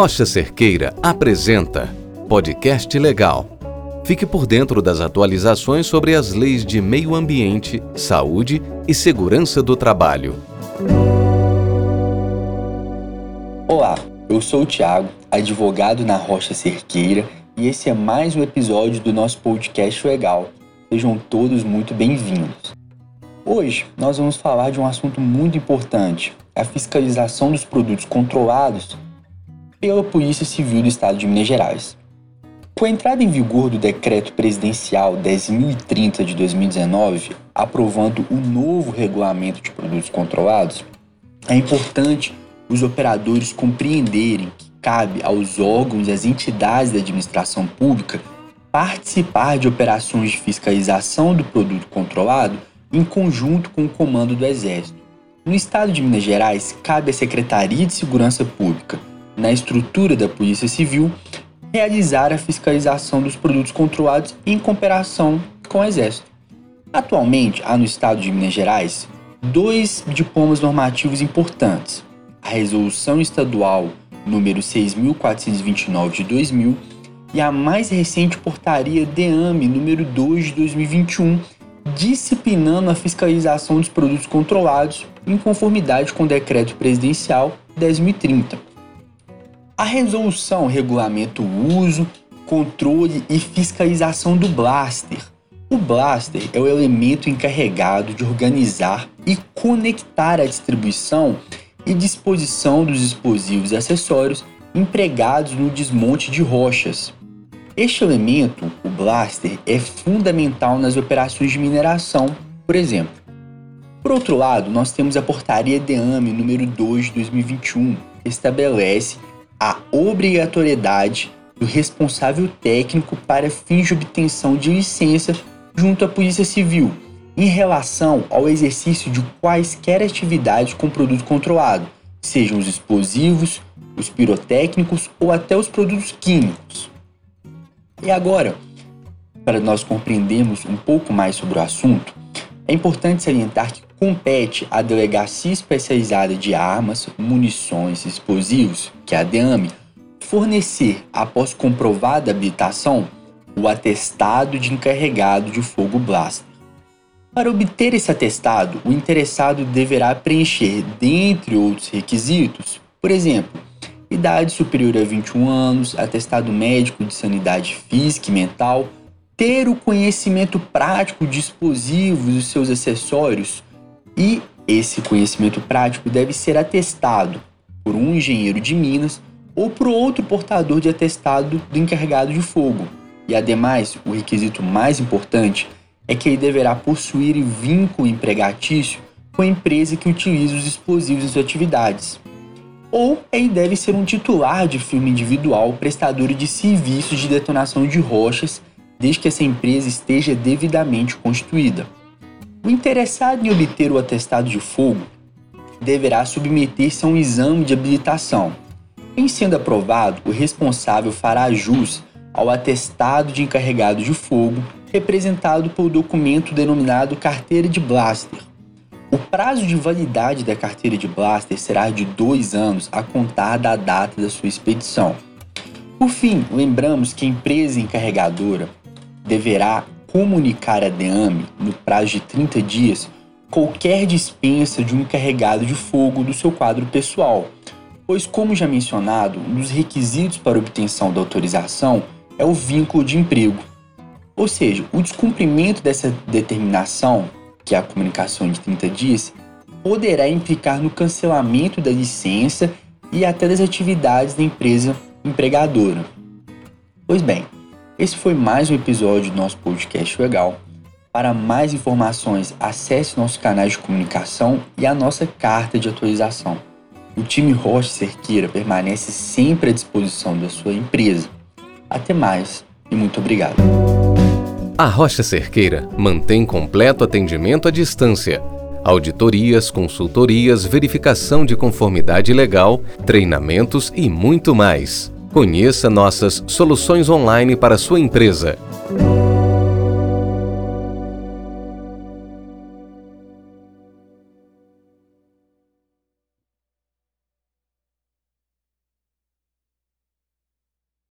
Rocha Cerqueira apresenta Podcast Legal. Fique por dentro das atualizações sobre as leis de meio ambiente, saúde e segurança do trabalho. Olá, eu sou o Thiago, advogado na Rocha Cerqueira, e esse é mais um episódio do nosso podcast Legal. Sejam todos muito bem-vindos. Hoje nós vamos falar de um assunto muito importante: a fiscalização dos produtos controlados pela Polícia Civil do Estado de Minas Gerais. Com a entrada em vigor do Decreto Presidencial 10.030 de 2019, aprovando o novo regulamento de produtos controlados, é importante os operadores compreenderem que cabe aos órgãos e às entidades da administração pública participar de operações de fiscalização do produto controlado em conjunto com o comando do Exército. No estado de Minas Gerais, cabe à Secretaria de Segurança Pública na estrutura da Polícia Civil, realizar a fiscalização dos produtos controlados em cooperação com o Exército. Atualmente, há no estado de Minas Gerais dois diplomas normativos importantes: a Resolução Estadual número 6429 de 2000 e a mais recente portaria DEAME número 2 de 2021, disciplinando a fiscalização dos produtos controlados em conformidade com o decreto presidencial 10.030. A resolução regulamenta o uso, controle e fiscalização do blaster. O blaster é o elemento encarregado de organizar e conectar a distribuição e disposição dos explosivos e acessórios empregados no desmonte de rochas. Este elemento, o blaster, é fundamental nas operações de mineração, por exemplo. Por outro lado, nós temos a portaria DEAME número 2 de 2021, que estabelece a obrigatoriedade do responsável técnico para fins de obtenção de licença junto à Polícia Civil em relação ao exercício de quaisquer atividades com produto controlado, sejam os explosivos, os pirotécnicos ou até os produtos químicos. E agora, para nós compreendermos um pouco mais sobre o assunto, é importante salientar que compete à Delegacia Especializada de Armas, Munições e Explosivos, que é a DEAME, fornecer, após comprovada habilitação, o atestado de encarregado de fogo blaster. Para obter esse atestado, o interessado deverá preencher, dentre outros requisitos, por exemplo, idade superior a 21 anos, atestado médico de sanidade física e mental, ter o conhecimento prático de explosivos e seus acessórios, e esse conhecimento prático deve ser atestado por um engenheiro de Minas ou por outro portador de atestado do encarregado de fogo. E ademais, o requisito mais importante é que ele deverá possuir vínculo empregatício com a empresa que utiliza os explosivos em suas atividades. Ou ele deve ser um titular de firma individual prestador de serviços de detonação de rochas, desde que essa empresa esteja devidamente constituída. O interessado em obter o atestado de fogo deverá submeter-se a um exame de habilitação. Em sendo aprovado, o responsável fará jus ao atestado de encarregado de fogo, representado pelo documento denominado carteira de blaster. O prazo de validade da carteira de blaster será de dois anos a contar da data da sua expedição. Por fim, lembramos que a empresa encarregadora deverá comunicar à DEAME, no prazo de 30 dias, qualquer dispensa de um encarregado de fogo do seu quadro pessoal, pois, como já mencionado, um dos requisitos para obtenção da autorização é o vínculo de emprego. Ou seja, o descumprimento dessa determinação, que é a comunicação de 30 dias, poderá implicar no cancelamento da licença e até das atividades da empresa empregadora. Pois bem, esse foi mais um episódio do nosso podcast legal. Para mais informações, acesse nosso canal de comunicação e a nossa carta de atualização. O time Rocha Cerqueira permanece sempre à disposição da sua empresa. Até mais e muito obrigado. A Rocha Cerqueira mantém completo atendimento à distância. Auditorias, consultorias, verificação de conformidade legal, treinamentos e muito mais. Conheça nossas soluções online para sua empresa.